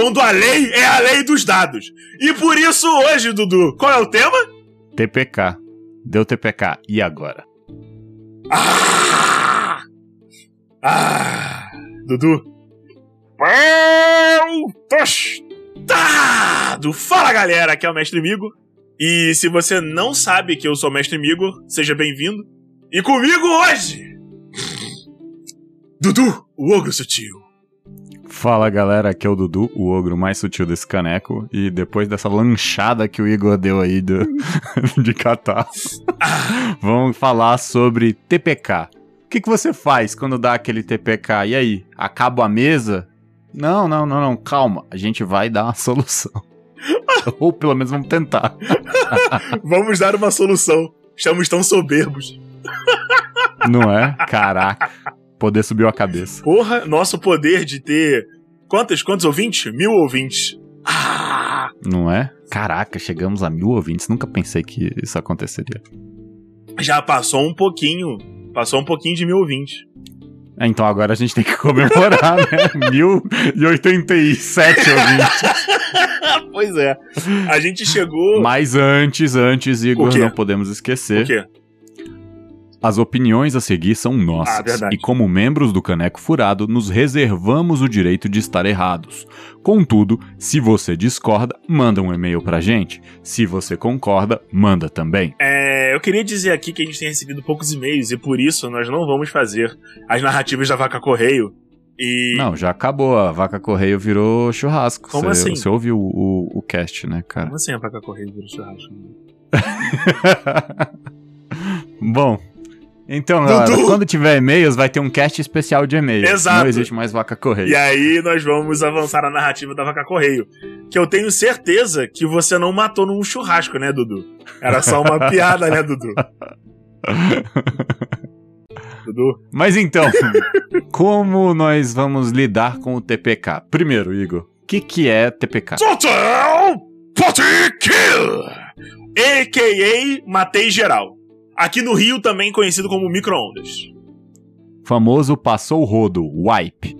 Quando a lei é a lei dos dados. E por isso hoje, Dudu, qual é o tema? TPK. Deu TPK. E agora? Ah! Ah! Dudu. Tostado! Fala galera, aqui é o Mestre Migo. E se você não sabe que eu sou o Mestre Migo, seja bem-vindo. E comigo hoje, Dudu, o ogro sutil. Fala galera, aqui é o Dudu, o ogro mais sutil desse caneco. E depois dessa lanchada que o Igor deu aí do, de catar, vamos falar sobre TPK. O que, que você faz quando dá aquele TPK? E aí, acaba a mesa? Não, não, não, não, calma. A gente vai dar uma solução. Ou pelo menos vamos tentar. vamos dar uma solução. Estamos tão soberbos. Não é? Caraca. Poder subiu a cabeça. Porra, nosso poder de ter. Quantos, quantos ouvintes? Mil ouvintes. Ah! Não é? Caraca, chegamos a mil ouvintes. Nunca pensei que isso aconteceria. Já passou um pouquinho. Passou um pouquinho de mil ouvintes. É, então agora a gente tem que comemorar, né? 1087 ouvintes. pois é. A gente chegou. Mas antes, antes, Igor, não podemos esquecer. O quê? As opiniões a seguir são nossas, ah, e como membros do Caneco Furado, nos reservamos o direito de estar errados. Contudo, se você discorda, manda um e-mail pra gente. Se você concorda, manda também. É, eu queria dizer aqui que a gente tem recebido poucos e-mails e por isso nós não vamos fazer as narrativas da Vaca Correio. E... Não, já acabou. A Vaca Correio virou churrasco. Como cê, assim? Você ouviu o, o, o cast, né, cara? Como assim a Vaca Correio virou churrasco? Bom, então, galera, Dudu. quando tiver e-mails, vai ter um cast especial de e-mail. Exato. Não existe mais Vaca Correio. E aí nós vamos avançar a narrativa da Vaca Correio. Que eu tenho certeza que você não matou num churrasco, né, Dudu? Era só uma piada, né, Dudu? Dudu. Mas então, como nós vamos lidar com o TPK? Primeiro, Igor, o que, que é TPK? Total Potty Kill! A.K.A. Matei Geral. Aqui no Rio também conhecido como micro-ondas. Famoso passou o rodo, wipe.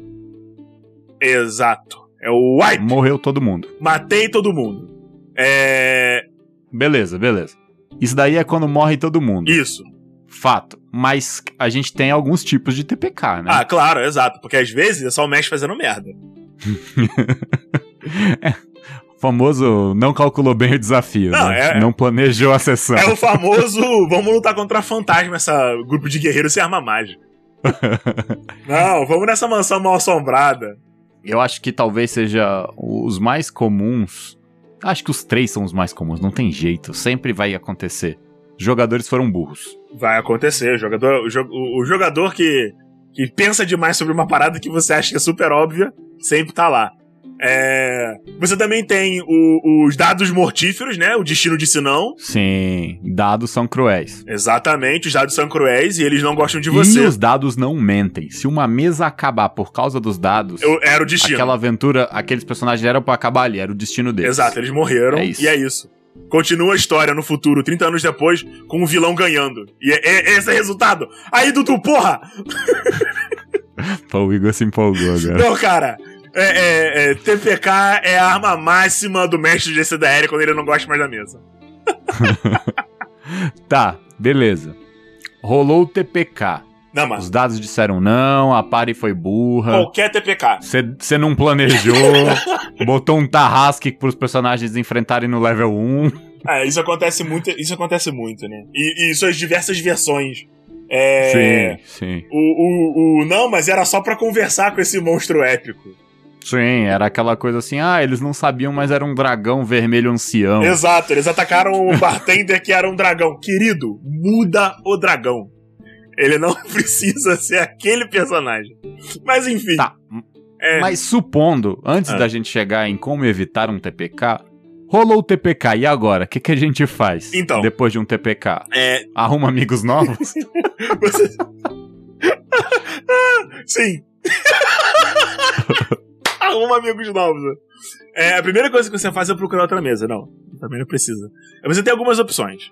Exato. É o wipe. Morreu todo mundo. Matei todo mundo. É. Beleza, beleza. Isso daí é quando morre todo mundo. Isso. Fato. Mas a gente tem alguns tipos de TPK, né? Ah, claro, exato. Porque às vezes é só o mestre fazendo merda. é, famoso não calculou bem o desafio, não, né? é, não planejou a sessão. É o famoso vamos lutar contra fantasma, essa grupo de guerreiros sem arma mágica. não, vamos nessa mansão mal assombrada. Eu acho que talvez seja os mais comuns. Acho que os três são os mais comuns, não tem jeito, sempre vai acontecer. Jogadores foram burros. Vai acontecer, o jogador, o, o jogador que, que pensa demais sobre uma parada que você acha que é super óbvia, sempre tá lá. É... Você também tem o, os dados mortíferos, né? O destino de sinão. Sim, dados são cruéis. Exatamente, os dados são cruéis e eles não gostam de você. E os dados não mentem. Se uma mesa acabar por causa dos dados, Eu, era o destino. Aquela aventura, aqueles personagens eram para acabar ali, era o destino deles. Exato, eles morreram é e é isso. Continua a história no futuro, 30 anos depois, com o vilão ganhando. E é, é, esse é o resultado. Aí, Dudu, porra! Pô, o Igor se empolgou agora. Não, cara, é, é, é, TPK é a arma máxima do mestre de CDR quando ele não gosta mais da mesa. tá, beleza. Rolou o TPK. Não, mano. Os dados disseram não, a pare foi burra. Qualquer TPK. Você não planejou, botou um tarrasque pros personagens enfrentarem no level 1. É, isso acontece muito, isso acontece muito, né? E, e suas diversas versões. É, sim, sim. O, o, o, não, mas era só para conversar com esse monstro épico. Sim, era aquela coisa assim, ah, eles não sabiam, mas era um dragão vermelho ancião. Exato, eles atacaram o bartender que era um dragão. Querido, muda o dragão. Ele não precisa ser aquele personagem. Mas enfim. Tá. É, Mas supondo, antes Ah. da gente chegar em como evitar um TPK, rolou o TPK, e agora? O que, que a gente faz Então. depois de um TPK? é, Arruma amigos novos? você... Sim. Arruma amigos novos. né? É, a primeira coisa que você faz é procurar outra mesa. Não, também não precisa. Você tem algumas opções.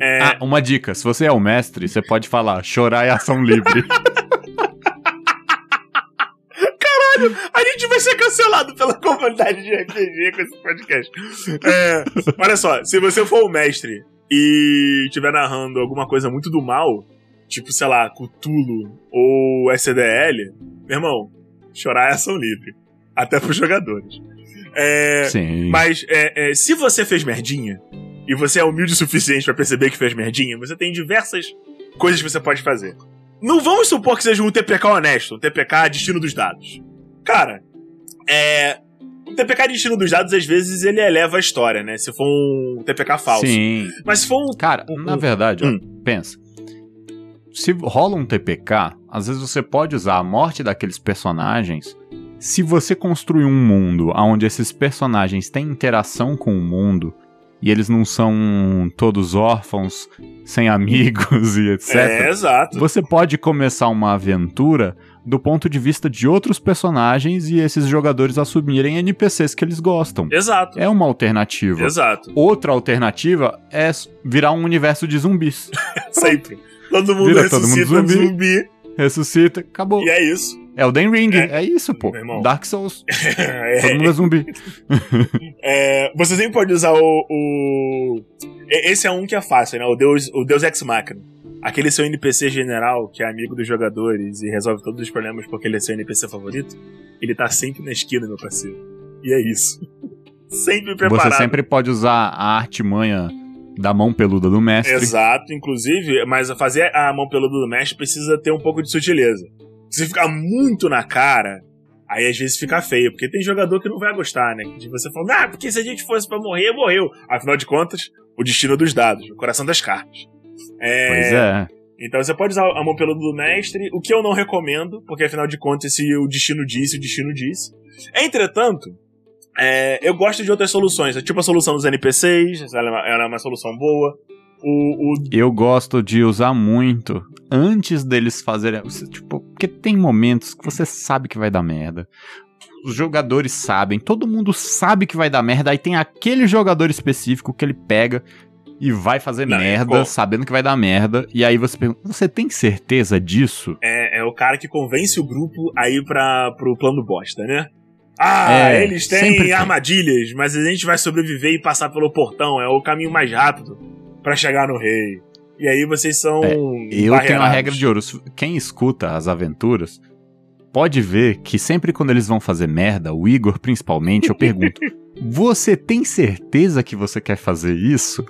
É, Ah, uma dica: se você é o mestre, você pode falar chorar é ação livre. A gente vai ser cancelado pela comunidade de RPG com esse podcast. É, olha só, se você for o mestre e estiver narrando alguma coisa muito do mal, tipo, sei lá, Cthulhu ou SDL, meu irmão, chorar é ação livre. Até pros jogadores. É, Sim. mas é, é, se você fez merdinha e você é humilde o suficiente pra perceber que fez merdinha, você tem diversas coisas que você pode fazer. Não vamos supor que seja um TPK honesto, um TPK destino dos dados. Cara, é. O TPK destino dos dados, às vezes, ele eleva a história, né? Se for um TPK falso. Sim. Mas se for um. Cara, Um- na um- verdade, ó, Hum. pensa. Se rola um TPK, às vezes você pode usar a morte daqueles personagens. Se você construir um mundo onde esses personagens têm interação com o mundo e eles não são todos órfãos, sem amigos e etc. É, exato. Você pode começar uma aventura do ponto de vista de outros personagens e esses jogadores assumirem NPCs que eles gostam. Exato. É uma alternativa. Exato. Outra alternativa é virar um universo de zumbis. Sempre. Todo mundo Vira todo mundo ressuscita um zumbi. zumbi. Ressuscita, acabou. E é isso. Elden Ring, É. é, isso, pô. Dark Souls. É, Todo mundo é zumbi. É, você sempre pode usar o, o- Esse é um que é fácil, né? O Deus, o Deus Ex Machina. Aquele seu NPC general, que é amigo dos jogadores e resolve todos os problemas porque ele é seu NPC favorito, ele tá sempre na esquina, meu parceiro. E é isso. sempre preparado. Você sempre pode usar a artimanha da mão peluda do mestre. Exato, inclusive, mas fazer a mão peluda do mestre precisa ter um pouco de sutileza. Se ficar muito na cara, aí às vezes fica feio, porque tem jogador que não vai gostar, né? De você falar, ah, porque se a gente fosse pra morrer, morreu. Afinal de contas, o destino dos dados, o coração das cartas. É, Pois é. Então você pode usar a mão peluda do mestre, o que eu não recomendo, porque afinal de contas, se o destino disse, o destino disse. Entretanto, é, eu gosto de outras soluções, tipo a solução dos NPCs, ela é uma, ela é uma solução boa. O, o Eu gosto de usar muito antes deles fazerem. Tipo, porque tem momentos que você sabe que vai dar merda. Os jogadores sabem, todo mundo sabe que vai dar merda. Aí tem aquele jogador específico que ele pega e vai fazer Não, é merda, bom. sabendo que vai dar merda. E aí você pergunta: Você tem certeza disso? é, é o cara que convence o grupo a ir pra, pro plano bosta, né? Ah, É, eles têm tem. armadilhas, mas a gente vai sobreviver e passar pelo portão. É o caminho mais rápido pra chegar no rei. E aí vocês são. É, Eu tenho uma regra de ouro. Quem escuta as aventuras pode ver que sempre quando eles vão fazer merda, o Igor principalmente, eu pergunto: Você tem certeza que você quer fazer isso?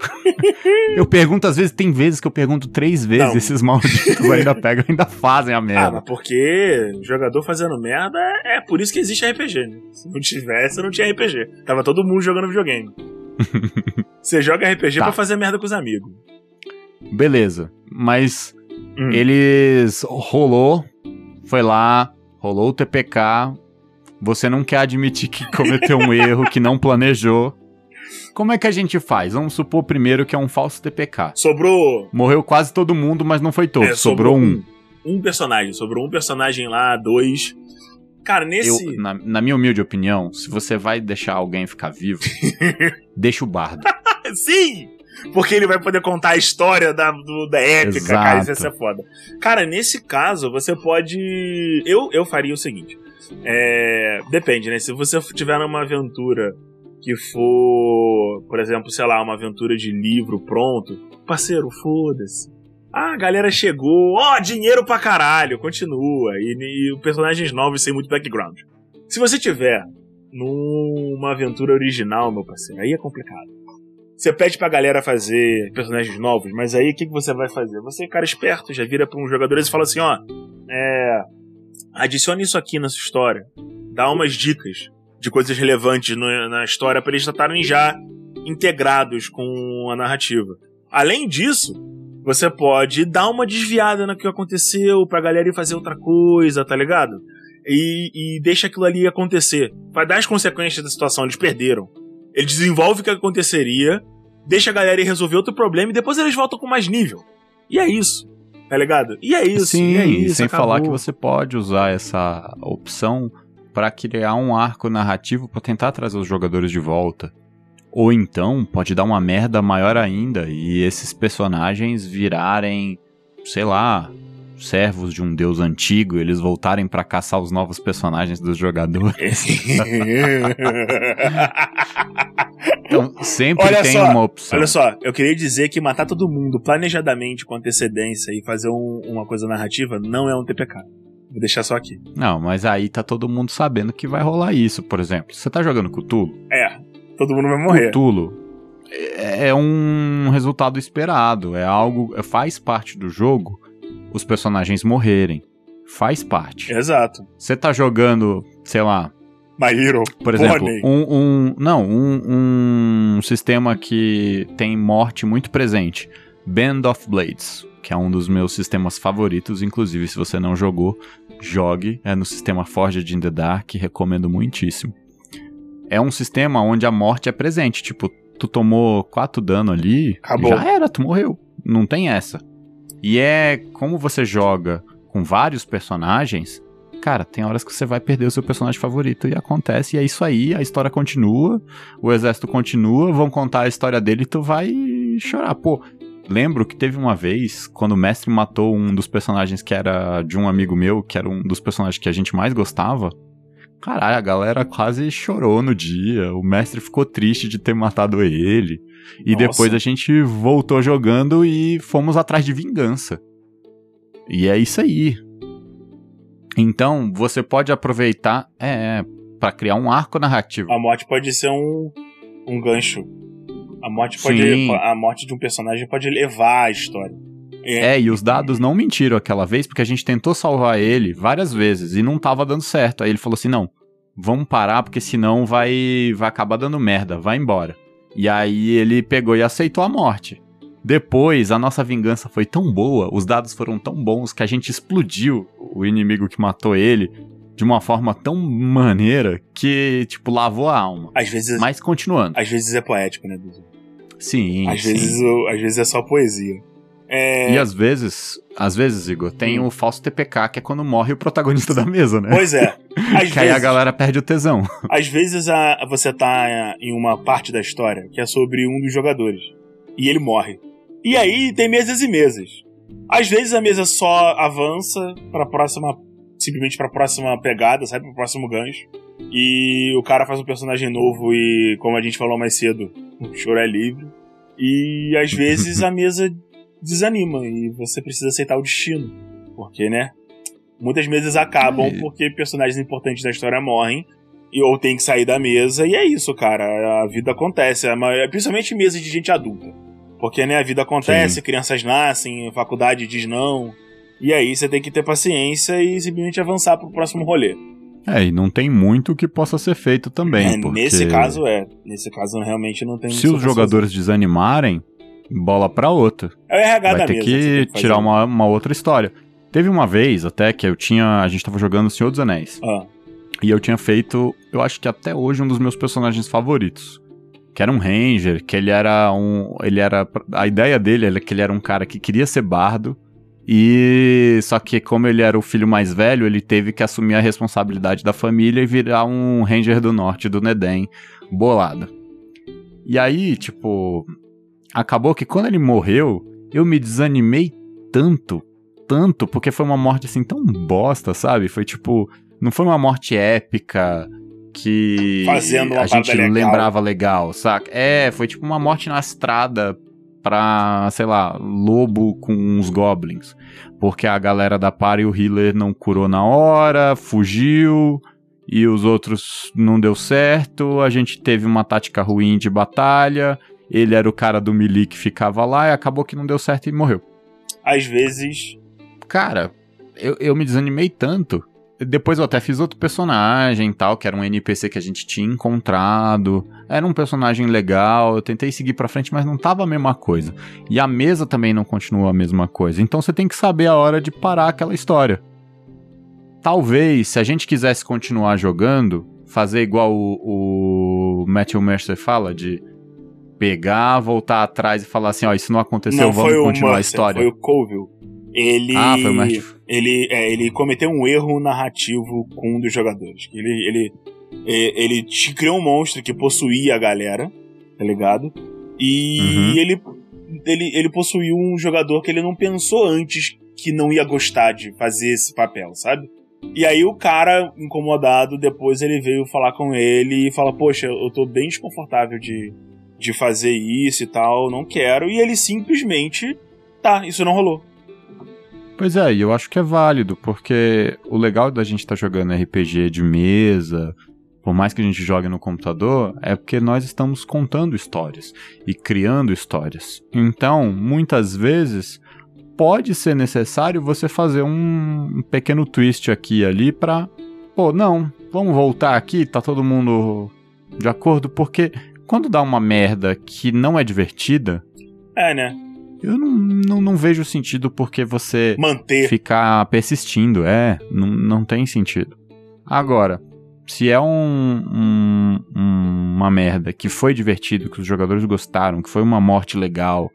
eu pergunto, às vezes, tem vezes que eu pergunto três vezes, Não. esses malditos ainda pegam, ainda fazem a Ah, merda. mas porque jogador fazendo merda é, é por isso que existe RPG, né? Se não tivesse, não tinha RPG. Tava todo mundo jogando videogame. Você joga RPG Tá. pra fazer merda com os amigos. Beleza, mas Hum. eles rolou, foi lá, rolou o TPK. Você não quer admitir que cometeu um erro, que não planejou. Como é que a gente faz? Vamos supor primeiro que é um falso TPK. Sobrou. Morreu quase todo mundo, mas não foi todo. é, sobrou, um. Um personagem. Sobrou um personagem lá, dois. Cara, Eu, nesse. na, na minha humilde opinião, se você vai deixar alguém ficar vivo, deixa o bardo. Sim! Porque ele vai poder contar a história da, do- da épica, Exato. cara, isso ia ser foda. Cara, nesse caso, você pode. Eu, eu faria o seguinte. É, Depende, né? Se você tiver numa aventura que for, por exemplo, sei lá, uma aventura de livro pronto, parceiro, foda-se. Ah, a galera chegou, ó, dinheiro pra caralho, continua. E, e personagens novos sem muito background. Se você tiver numa aventura original, meu parceiro, aí é complicado. Você pede pra galera fazer personagens novos, mas aí o que, que você vai fazer? Você é cara esperto, já vira pra um jogador e fala assim, ó, é, adicione isso aqui na sua história, dá umas dicas de coisas relevantes no- na história pra eles estarem já integrados com a narrativa. Além disso, você pode dar uma desviada no que aconteceu pra galera ir fazer outra coisa, tá ligado? e, e deixa aquilo ali acontecer. Vai dar as consequências da situação, eles perderam. Ele desenvolve o que aconteceria, deixa a galera ir resolver outro problema e depois eles voltam com mais nível. E é isso. Tá ligado? E é isso. Sim, é isso, sem acabou. falar que você pode usar essa opção para criar um arco narrativo para tentar trazer os jogadores de volta. Ou então pode dar uma merda maior ainda e esses personagens virarem, sei lá, servos de um deus antigo, eles voltarem para caçar os novos personagens dos jogadores. então sempre Olha tem só, uma opção. Olha só, eu queria dizer que matar todo mundo planejadamente com antecedência e fazer um- uma coisa narrativa não é um TPK. Vou deixar só aqui. Não, mas aí tá todo mundo sabendo que vai rolar isso, por exemplo. Você tá jogando Cthulhu? É, todo mundo vai morrer. Cthulhu é é um resultado esperado, é algo, faz parte do jogo os personagens morrerem. Faz parte. Exato. Você tá jogando, sei lá, My Hero. por exemplo, um, um não, um, um sistema que tem morte muito presente, Band of Blades, que é um dos meus sistemas favoritos, inclusive se você não jogou, jogue, é no sistema Forged in the Dark, recomendo muitíssimo. É um sistema onde a morte é presente, tipo, tu tomou 4 dano ali, Acabou. já era, tu morreu. Não tem essa. E é como você joga com vários personagens, cara, tem horas que você vai perder o seu personagem favorito e acontece, e é isso aí, a história continua, o exército continua, vão contar a história dele e tu vai chorar. Pô, lembro que teve uma vez, quando o mestre matou um dos personagens que era de um amigo meu, que era um dos personagens que a gente mais gostava. Caralho, a galera quase chorou no dia. O mestre ficou triste de ter matado ele. E Nossa. depois a gente voltou jogando e fomos atrás de vingança. E é isso aí. Então, você pode aproveitar é, para criar um arco narrativo. A morte pode ser um, um gancho. A morte pode. Sim. A morte de um personagem pode levar a história. É, e os dados não mentiram aquela vez, porque a gente tentou salvar ele várias vezes e não tava dando certo. Aí ele falou assim: não, vamos parar, porque senão vai, vai acabar dando merda, vai embora. E aí ele pegou e aceitou a morte. Depois, a nossa vingança foi tão boa, os dados foram tão bons que a gente explodiu o inimigo que matou ele de uma forma tão maneira que, tipo, lavou a alma. Às vezes, Mas continuando. às vezes é poético, né? Sim, Às sim. vezes, às vezes é só poesia. É, E às vezes, às vezes, Igor, tem o falso TPK, que é quando morre o protagonista da mesa, né? Pois é. Que aí a vezes, galera perde o tesão. às vezes a- você tá em uma parte da história que é sobre um dos jogadores. E ele morre. E aí tem mesas e mesas. Às vezes a mesa só avança pra próxima. Simplesmente pra próxima pegada, sabe? Pro próximo gancho. E o cara faz um personagem novo e, como a gente falou mais cedo, o choro é livre. E às vezes a mesa desanima e você precisa aceitar o destino. Porque, né? Muitas mesas acabam É. porque personagens importantes da história morrem e ou tem que sair da mesa. E é isso, cara. A vida acontece. Principalmente mesas de gente adulta. Porque, né, a vida acontece, crianças nascem, a faculdade diz não. E aí você tem que ter paciência e simplesmente avançar pro próximo rolê. É, e não tem muito que possa ser feito também. É, porque Nesse caso é. Nesse caso realmente não tem se os jogadores desanimarem, bola pra outra. É o RH Vai da ter mesa. que fazer. tirar uma, uma outra história. Teve uma vez até que eu tinha. A gente tava jogando O Senhor dos Anéis. Ah, E eu tinha feito, eu acho que até hoje, um dos meus personagens favoritos. Que era um ranger, que ele era um. Ele era. A ideia dele era que ele era um cara que queria ser bardo. E só que como ele era o filho mais velho, ele teve que assumir a responsabilidade da família e virar um ranger do norte do Nedem, bolado. E aí, tipo, acabou que quando ele morreu, eu me desanimei tanto, tanto, porque foi uma morte assim tão bosta, sabe? Foi tipo, não foi uma morte épica que Fazendo uma a gente legal. lembrava legal, saca? É, foi tipo uma morte na estrada pra, sei lá, lobo com uns goblins. Porque a galera da party, o healer não curou na hora, fugiu, e os outros não deu certo, a gente teve uma tática ruim de batalha, ele era o cara do melee que ficava lá, e acabou que não deu certo e morreu. às vezes. Cara, eu, eu me desanimei tanto. Depois eu até fiz outro personagem e tal, que era um NPC que a gente tinha encontrado. Era um personagem legal, eu tentei seguir pra frente, mas não tava a mesma coisa. E a mesa também não continua a mesma coisa. Então você tem que saber a hora de parar aquela história. talvez, se a gente quisesse continuar jogando, fazer igual o, o Matthew Mercer fala, de pegar, voltar atrás e falar assim, ó, isso não aconteceu, Não, vamos continuar a Mercer, história. Foi o Colville. Ele, Ah, foi o ele, é, ele cometeu um erro narrativo com um dos jogadores. Ele, ele, é, ele te criou um monstro que possuía a galera, tá ligado? E Uhum. ele, ele, ele possuiu um jogador que ele não pensou antes que não ia gostar de fazer esse papel, sabe? E aí o cara, incomodado, depois ele veio falar com ele e fala, poxa, eu tô bem desconfortável de, de fazer isso e tal, não quero. E ele simplesmente, tá, isso não rolou. Pois é, e eu acho que é válido, porque o legal da gente estar jogando RPG de mesa, por mais que a gente jogue no computador, é porque nós estamos contando histórias e criando histórias. Então, muitas vezes, pode ser necessário você fazer um pequeno twist aqui e ali pra. Pô, não, vamos voltar aqui, tá todo mundo de acordo, porque quando dá uma merda que não é divertida, É, né? eu não, não, não vejo sentido porque você Manter. ficar persistindo. É, não, não tem sentido. Agora, se é um, um- um- uma merda que foi divertido, que os jogadores gostaram, que foi uma morte legal,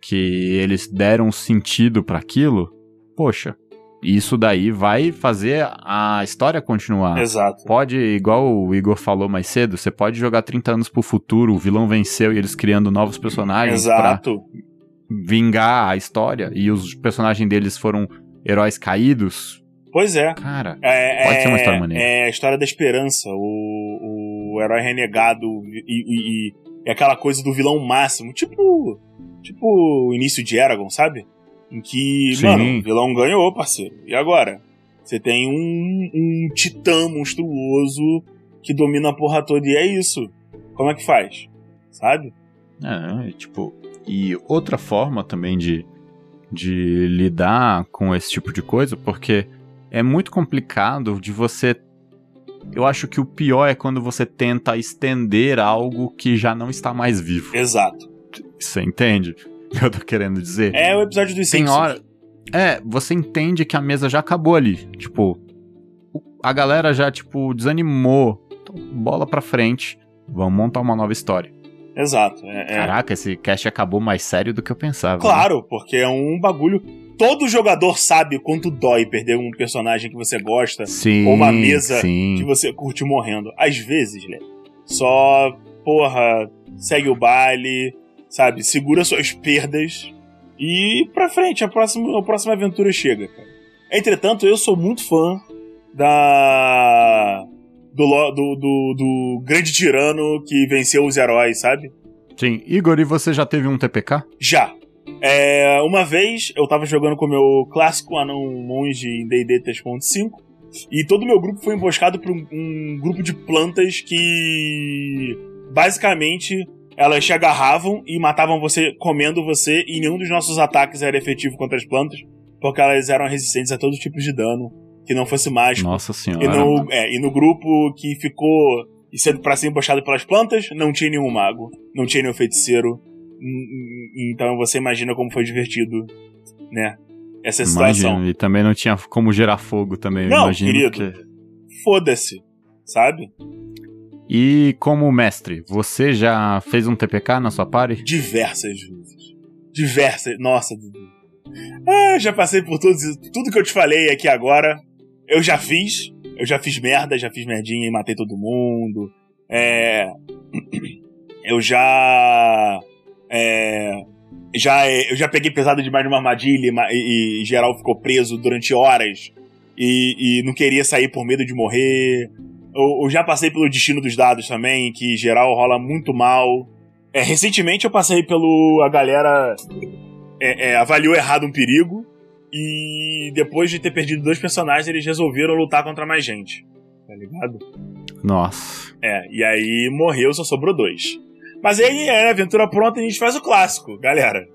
que eles deram sentido pra aquilo, poxa, isso daí vai fazer a história continuar. Exato. Pode, igual o Igor falou mais cedo, você pode jogar 30 anos pro futuro, o vilão venceu e eles criando novos personagens Exato. vingar a história e os personagens deles foram heróis caídos. Pois é. Cara, É, Pode é- ser uma história maneira. É a história da esperança, o, o herói renegado e, e- e- e aquela coisa do vilão máximo, tipo tipo o início de Eragon, sabe? Em que, Sim. mano, o vilão ganhou, parceiro. E agora? Você tem um, um titã monstruoso que domina a porra toda e é isso. Como é que faz? Sabe? é, tipo, e outra forma também de, de lidar com esse tipo de coisa, porque é muito complicado de você. Eu acho que o pior é quando você tenta estender algo que já não está mais vivo. Exato. Você entende que eu tô querendo dizer? É o episódio dos Tem Simpsons. hora. É, você entende que a mesa já acabou ali. Tipo, a galera já, tipo, desanimou. Então, bola pra frente. Vamos montar uma nova história. Exato. É, é- Caraca, esse cast acabou mais sério do que eu pensava. né? Claro, porque é um bagulho. Todo jogador sabe quanto dói perder um personagem que você gosta, Sim. ou uma mesa Sim. que você curte morrendo. Às vezes, né? Só, porra, segue o baile, sabe? Segura suas perdas e pra frente, a próxima, a próxima aventura chega, cara. Entretanto, eu sou muito fã da. Do, do, do, do grande tirano que venceu os heróis, sabe? Sim. Igor, e você já teve um TPK? Já. É, uma vez eu tava jogando com o meu clássico anão monge em D&D 3.5 e todo o meu grupo foi emboscado por um, um grupo de plantas que basicamente elas te agarravam e matavam você comendo você e nenhum dos nossos ataques era efetivo contra as plantas porque elas eram resistentes a todo tipo de dano que não fosse mágico. Nossa senhora. E no, é, e no grupo que ficou e sendo pra ser embochado pelas plantas, não tinha nenhum mago, não tinha nenhum feiticeiro. Então você imagina como foi divertido, né? Essa situação. Imagino. E também não tinha como gerar fogo também, Não, querido. que- Foda-se, sabe? E como mestre, você já fez um TPK na sua party? Diversas vezes. Diversas. Nossa, Dudu. Ah, já passei por tudo, tudo que eu te falei aqui agora. Eu já fiz. Eu já fiz merda, já fiz merdinha e matei todo mundo. É. Eu já. É. Já, eu já peguei pesado demais numa armadilha e e, e geral ficou preso durante horas e, e não queria sair por medo de morrer. Eu, eu já passei pelo destino dos dados também, que geral rola muito mal. É, recentemente eu passei pelo. A galera é, é, avaliou errado um perigo. E depois de ter perdido dois personagens, eles resolveram lutar contra mais gente. Tá ligado? Nossa. É, e aí morreu, só sobrou dois. Mas aí é aventura pronta, a gente faz o clássico, galera.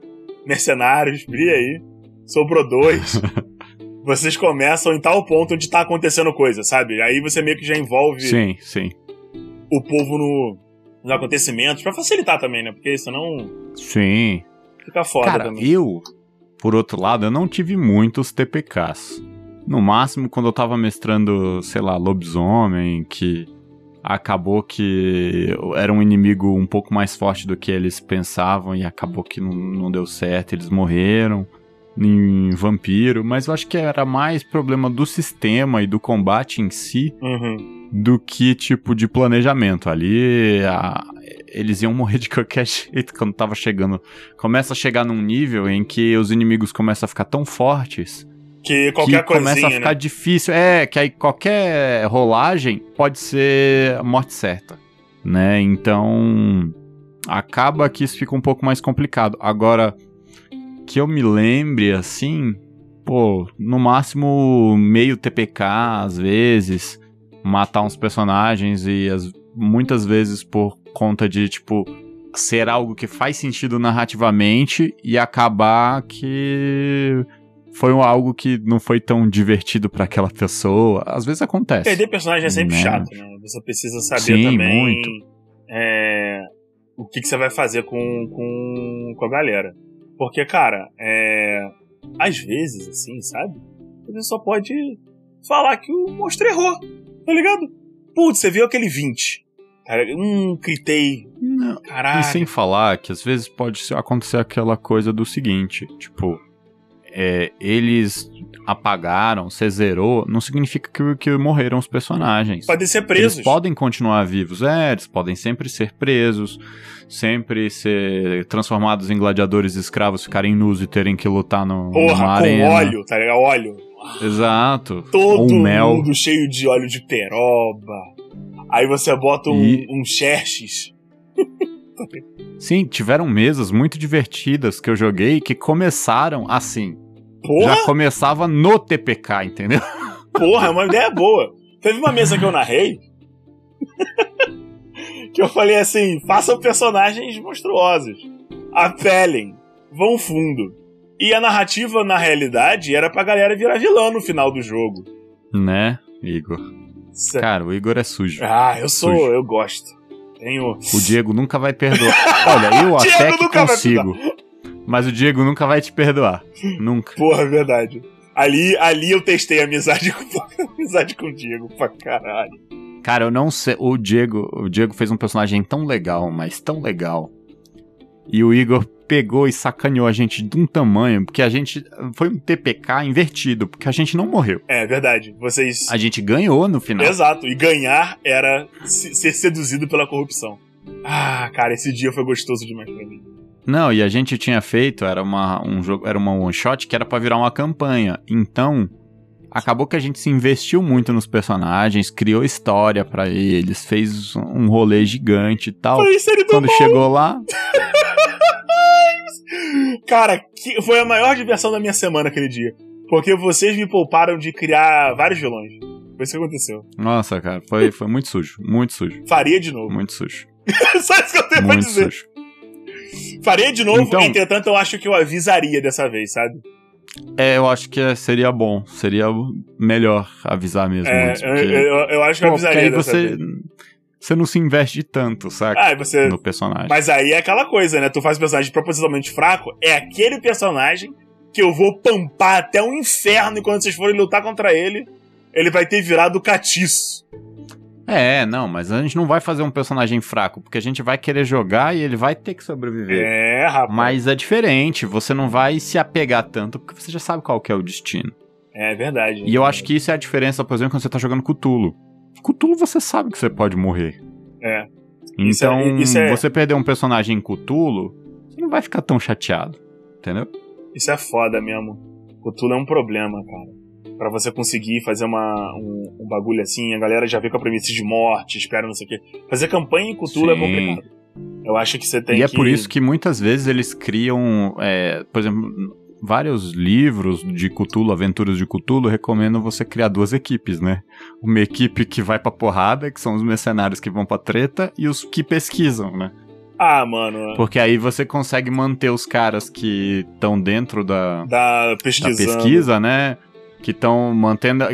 Mercenários, brilha aí. Sobrou dois. Vocês começam em tal ponto onde tá acontecendo coisa, sabe? Aí você meio que já envolve Sim, sim. o povo no, nos acontecimentos, pra facilitar também, né? Porque senão Sim. fica foda Cara, também. eu, por outro lado, eu não tive muitos TPKs. No máximo, quando eu tava mestrando, sei lá, lobisomem, que acabou que era um inimigo um pouco mais forte do que eles pensavam e acabou que não, não deu certo, eles morreram em vampiro, mas eu acho que era mais problema do sistema e do combate em si Uhum. do que tipo de planejamento. Ali a- eles iam morrer de qualquer jeito quando tava chegando. Começa a chegar num nível em que os inimigos começam a ficar tão fortes Que qualquer que começa coisinha, a ficar né? difícil. É, que aí qualquer rolagem pode ser a morte certa, né? Então acaba que isso fica um pouco mais complicado. Agora que eu me lembre assim, pô, no máximo meio TPK às vezes, matar uns personagens e as- muitas vezes por conta de tipo ser algo que faz sentido narrativamente e acabar que foi algo que não foi tão divertido pra aquela pessoa. Às vezes acontece. Perder personagem é sempre Né? chato, né? Você precisa saber Sim, também muito. é, o que, que você vai fazer com, com, com a galera. Porque, cara, é, às vezes, assim, sabe? Você só pode falar que o monstro errou, tá ligado? Putz, você viu aquele 20. Cara, hum, critei. Não, Caralho. E sem falar que às vezes pode acontecer aquela coisa do seguinte, tipo, é, eles apagaram, você zerou, não significa que, que morreram os personagens. Podem ser presos. Eles podem continuar vivos, é, eles podem sempre ser presos, sempre ser transformados em gladiadores escravos, ficarem nus e terem que lutar no, Porra, numa com arena. óleo, tá ligado? Óleo. Exato. Todo Ou mel. mundo cheio de óleo de peroba. Aí você bota um, E- um Xerxes. Sim, tiveram mesas muito divertidas que eu joguei que começaram assim. Porra, Já começava no TPK, entendeu? porra, é uma ideia boa. Teve uma mesa que eu narrei que eu falei assim: façam personagens monstruosos, apelem, vão fundo. E a narrativa, na realidade, era pra galera virar vilã no final do jogo. Né, Igor? Cara, o Igor é sujo. Ah, eu sou, Sujo. eu gosto. Tenho. O Diego nunca vai perdoar. Olha, eu até que consigo. Mas o Diego nunca vai te perdoar. Nunca. Porra, é verdade. Ali, ali eu testei amizade com, amizade com o Diego pra caralho. Cara, eu não sei. O Diego, o Diego fez um personagem tão legal, mas tão legal. E o Igor pegou e sacaneou a gente de um tamanho, porque a gente. Foi um TPK invertido, porque a gente não morreu. É verdade. Vocês. A gente ganhou no final. Exato. E ganhar era se- ser seduzido pela corrupção. Ah, cara, esse dia foi gostoso demais pra mim. Não, e a gente tinha feito, era uma, um jogo, era uma one shot que era pra virar uma campanha. Então, acabou que a gente se investiu muito nos personagens, criou história pra eles, fez um rolê gigante e tal. Foi isso, ele do Quando chegou lá, Cara, que foi a maior diversão da minha semana aquele dia. Porque vocês me pouparam de criar vários vilões. Foi isso que aconteceu. nossa, cara, foi, foi muito sujo, muito sujo, Faria de novo. muito sujo, Só isso que eu tenho pra muito dizer. sujo. Faria de novo, Então- entretanto, eu acho que eu avisaria dessa vez, sabe? É, eu acho que seria bom, seria melhor avisar mesmo É, antes, eu, porque, eu, eu acho que eu pô, porque avisaria aí você, vez. você não se investe tanto, saca? Ah, você. no personagem. Mas aí é aquela coisa, né? Tu faz um personagem propositalmente fraco, é aquele personagem que eu vou pampar até o inferno e quando vocês forem lutar contra ele, ele vai ter virado catiço. É, não, mas a gente não vai fazer um personagem fraco, porque a gente vai querer jogar e ele vai ter que sobreviver. É, rapaz. Mas é diferente, você não vai se apegar tanto, porque você já sabe qual que é o destino. É verdade. E eu acho que isso é a diferença, por exemplo, quando você tá jogando Cthulhu. Cthulhu você sabe que você pode morrer. É. Isso é- Então, isso é- você perder um personagem em Cthulhu, você não vai ficar tão chateado, entendeu? Isso é foda mesmo. Cthulhu é um problema, cara. Pra você conseguir fazer uma, um, um bagulho assim, a galera já vê com a premissa de morte, espera não sei o quê. Fazer campanha em Cthulhu é complicado. Eu acho que você tem e é que... por isso que muitas vezes eles criam, é, por exemplo, vários livros de Cthulhu, aventuras de Cthulhu, recomendam você criar duas equipes, né? Uma equipe que vai pra porrada, que são os mercenários que vão pra treta, e os que pesquisam, né? Ah, mano, Porque aí você consegue manter os caras que estão dentro da, da da pesquisa, né? Que estão mantendo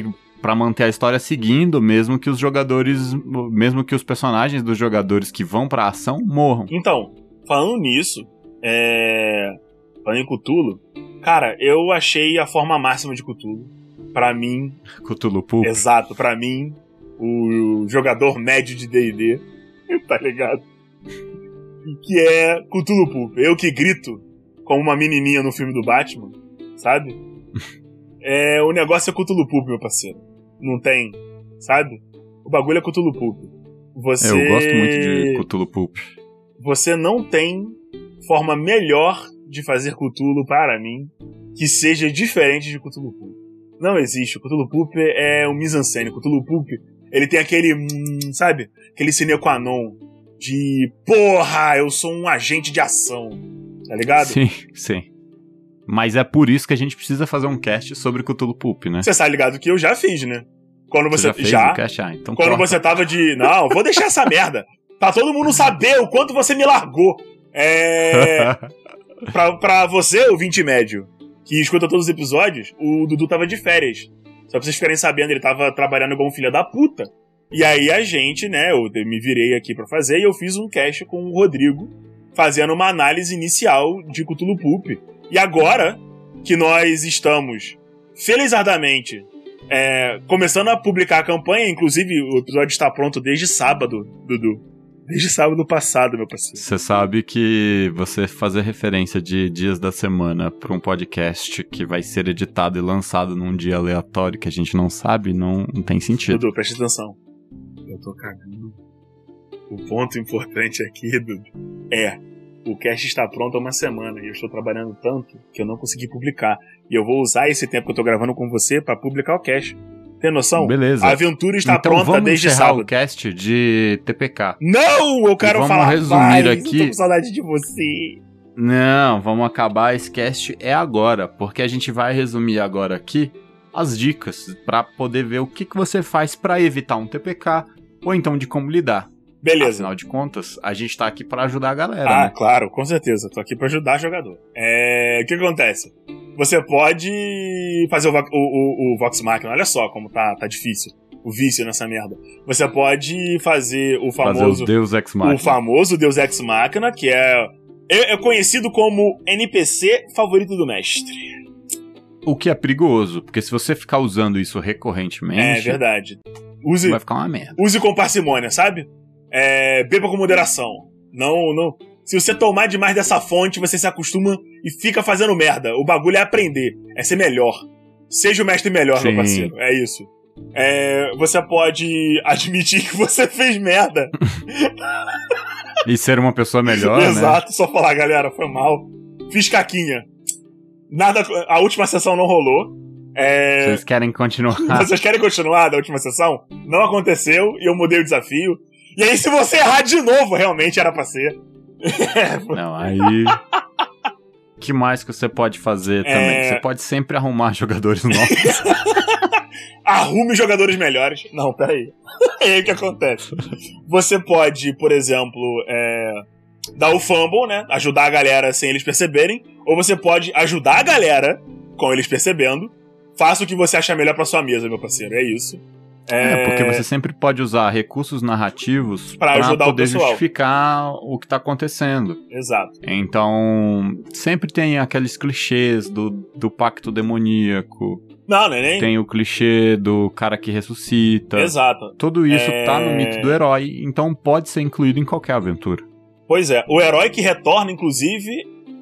Pra manter a história seguindo, mesmo que os jogadores, mesmo que os personagens dos jogadores que vão pra ação morram. Então, falando nisso, é... falando em Cthulhu, cara, eu achei a forma máxima de Cthulhu. Pra mim, Cthulhu Poop. exato, pra mim, o jogador médio de D&D, tá ligado? Que é Cthulhu Poop. Eu que grito como uma menininha no filme do Batman, sabe? É, o negócio é Cthulhu Poop, meu parceiro. Não tem, sabe? O bagulho é Cthulhu Poop. Você... É, eu gosto muito de Cthulhu Poop. Você não tem forma melhor de fazer Cthulhu para mim que seja diferente de Cthulhu Poop. Não existe. O Cthulhu Poop é um mise-en-scène. O Cthulhu Poop, ele tem aquele, hum, sabe? Aquele sine qua non de porra, eu sou um agente de ação. Tá ligado? Sim, sim. Mas é por isso que a gente precisa fazer um cast sobre Cthulhu Poop, né? Você tá ligado que eu já fiz, né? Quando você, já fez já cast? Ah, então quando corta. você tava de, não, vou deixar essa merda. Pra todo mundo saber o quanto você me largou. É, pra, pra você, o 20 médio, que escuta todos os episódios, o Dudu tava de férias. Só pra vocês ficarem sabendo, ele tava trabalhando igual um filho da puta. E aí a gente, né, eu me virei aqui pra fazer e eu fiz um cast com o Rodrigo, fazendo uma análise inicial de Cthulhu Poop. E agora que nós estamos, felizardamente, é, começando a publicar a campanha, inclusive o episódio está pronto desde sábado, Dudu. Desde sábado passado, meu parceiro. Você sabe que você fazer referência de dias da semana para um podcast que vai ser editado e lançado num dia aleatório que a gente não sabe, não, não tem sentido. Dudu, preste atenção. Eu tô cagando. O ponto importante aqui, Dudu, é o cast está pronto há uma semana e eu estou trabalhando tanto que eu não consegui publicar. E eu vou usar esse tempo que eu tô gravando com você para publicar o cast. Tem noção? Beleza. A aventura está então pronta vamos desde sábado. o cast de TPK. Não, eu quero vamos falar resumir mais. aqui. Eu tô com saudade de você. Não, vamos acabar esse cast é agora, porque a gente vai resumir agora aqui as dicas para poder ver o que, que você faz para evitar um TPK ou então de como lidar. Beleza. Afinal de contas, a gente tá aqui para ajudar a galera, Ah, né? claro, com certeza. Tô aqui pra ajudar o jogador. É, O que acontece? Você pode fazer o, Vox- o, o, o Vox Machina. Olha só como tá, tá difícil. O vício nessa merda. Você pode fazer o Fazer famoso. o Deus Ex o Machina. famoso Deus Ex Machina, que é, é, é conhecido como NPC favorito do mestre. O que é perigoso, porque se você ficar usando isso É recorrentemente, verdade. Use, vai ficar uma merda. use com parcimônia, sabe? É, beba com moderação. Não, não. Se você tomar demais dessa fonte, você se acostuma e fica fazendo merda. O bagulho é aprender, é ser melhor. Seja o mestre melhor, Sim. meu parceiro. É isso. É, você pode admitir que você fez merda. E ser uma pessoa melhor, né? Exato, só falar, galera, foi mal. Fiz caquinha. Nada. A última sessão não rolou. É, Vocês querem continuar? Vocês querem continuar da última sessão? Não aconteceu e eu mudei o desafio. E aí, se você errar de novo, realmente era pra ser. Não, aí. O que mais que você pode fazer também? É. Você pode sempre arrumar jogadores novos. Arrume jogadores melhores. Não, peraí. É aí o que acontece. Você pode, por exemplo, é, dar o fumble, né? Ajudar a galera sem eles perceberem. Ou você pode ajudar a galera com eles percebendo. Faça o que você achar melhor pra sua mesa, meu parceiro. É isso. É, porque você sempre pode usar recursos narrativos o poder justificar o que tá acontecendo. Exato. Então, sempre tem aqueles clichês do, do pacto demoníaco, Não, não é nem. tem o clichê do cara que ressuscita. Exato. Tudo isso É. tá no mito do herói, então pode ser incluído em qualquer aventura. Pois é, o herói que retorna, inclusive,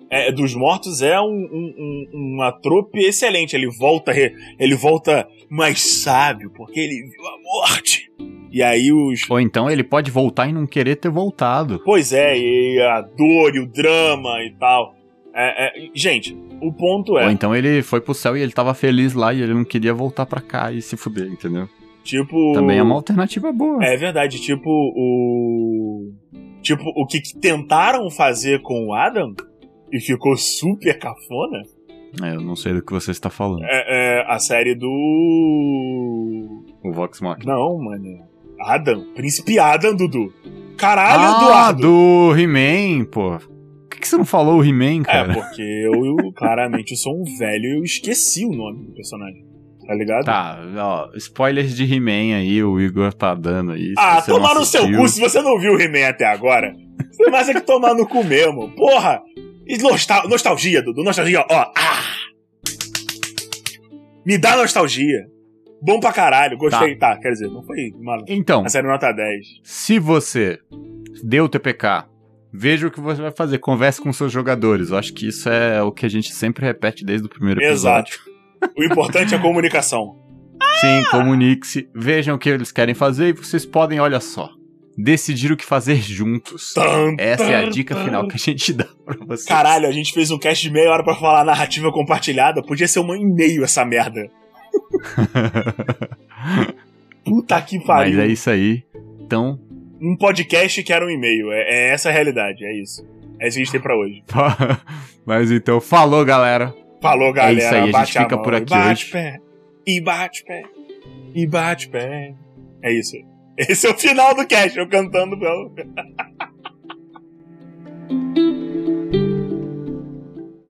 é, dos mortos é um, um- um- uma trope excelente. Ele volta, ele volta mais sábio, porque ele viu a morte. E aí os. Ou então ele pode voltar e não querer ter voltado. Pois é, e a dor e o drama e tal. É, é, gente, o ponto Ou é, então ele foi pro céu e ele tava feliz lá e ele não queria voltar pra cá e se fuder, entendeu? tipo. Também é uma alternativa boa. É verdade, tipo o. Tipo, o que tentaram fazer com o Adam e ficou super cafona É, eu não sei do que você está falando. é, é a série do. O Vox Machina. Não, mano. Adam. Príncipe Adam, Dudu. Caralho, ah, Eduardo. do He-Man, pô. Por que, que você não falou o He-Man, É, cara? porque eu, eu, claramente eu sou um velho e eu esqueci o nome do personagem. Tá ligado? Tá, ó, spoilers de He-Man aí, o Igor tá dando aí. Ah, tomar no seu cu, se você não viu o He-Man até agora, você mais é que tomar no cu mesmo. Porra! E nostal- nostalgia, Dudu, nostalgia, ó. Ah! Me dá nostalgia. Bom pra caralho, gostei. Tá, quer dizer, não foi uma, Então, uma série nota 10. se você deu o TPK, veja o que você vai fazer. Converse com seus jogadores. Eu acho que isso é o que a gente sempre repete desde o primeiro episódio. O importante é a comunicação. Sim, comunique-se, vejam o que eles querem fazer e vocês podem, olha só, decidir o que fazer juntos. Essa é a dica final que a gente dá pra vocês. Caralho, a gente fez um cast de meia hora pra falar narrativa compartilhada. Podia ser uma e-mail essa merda. Puta que Mas pariu. é isso aí. Então, Um podcast que era um e-mail. É, é essa a realidade, é isso. É isso que a gente tem pra hoje. mas então, falou, galera. Falou, galera. isso aí, a gente fica por e aqui bate hoje. pé. E bate pé. E bate pé. É isso. Esse é o final do cast, eu cantando pelo.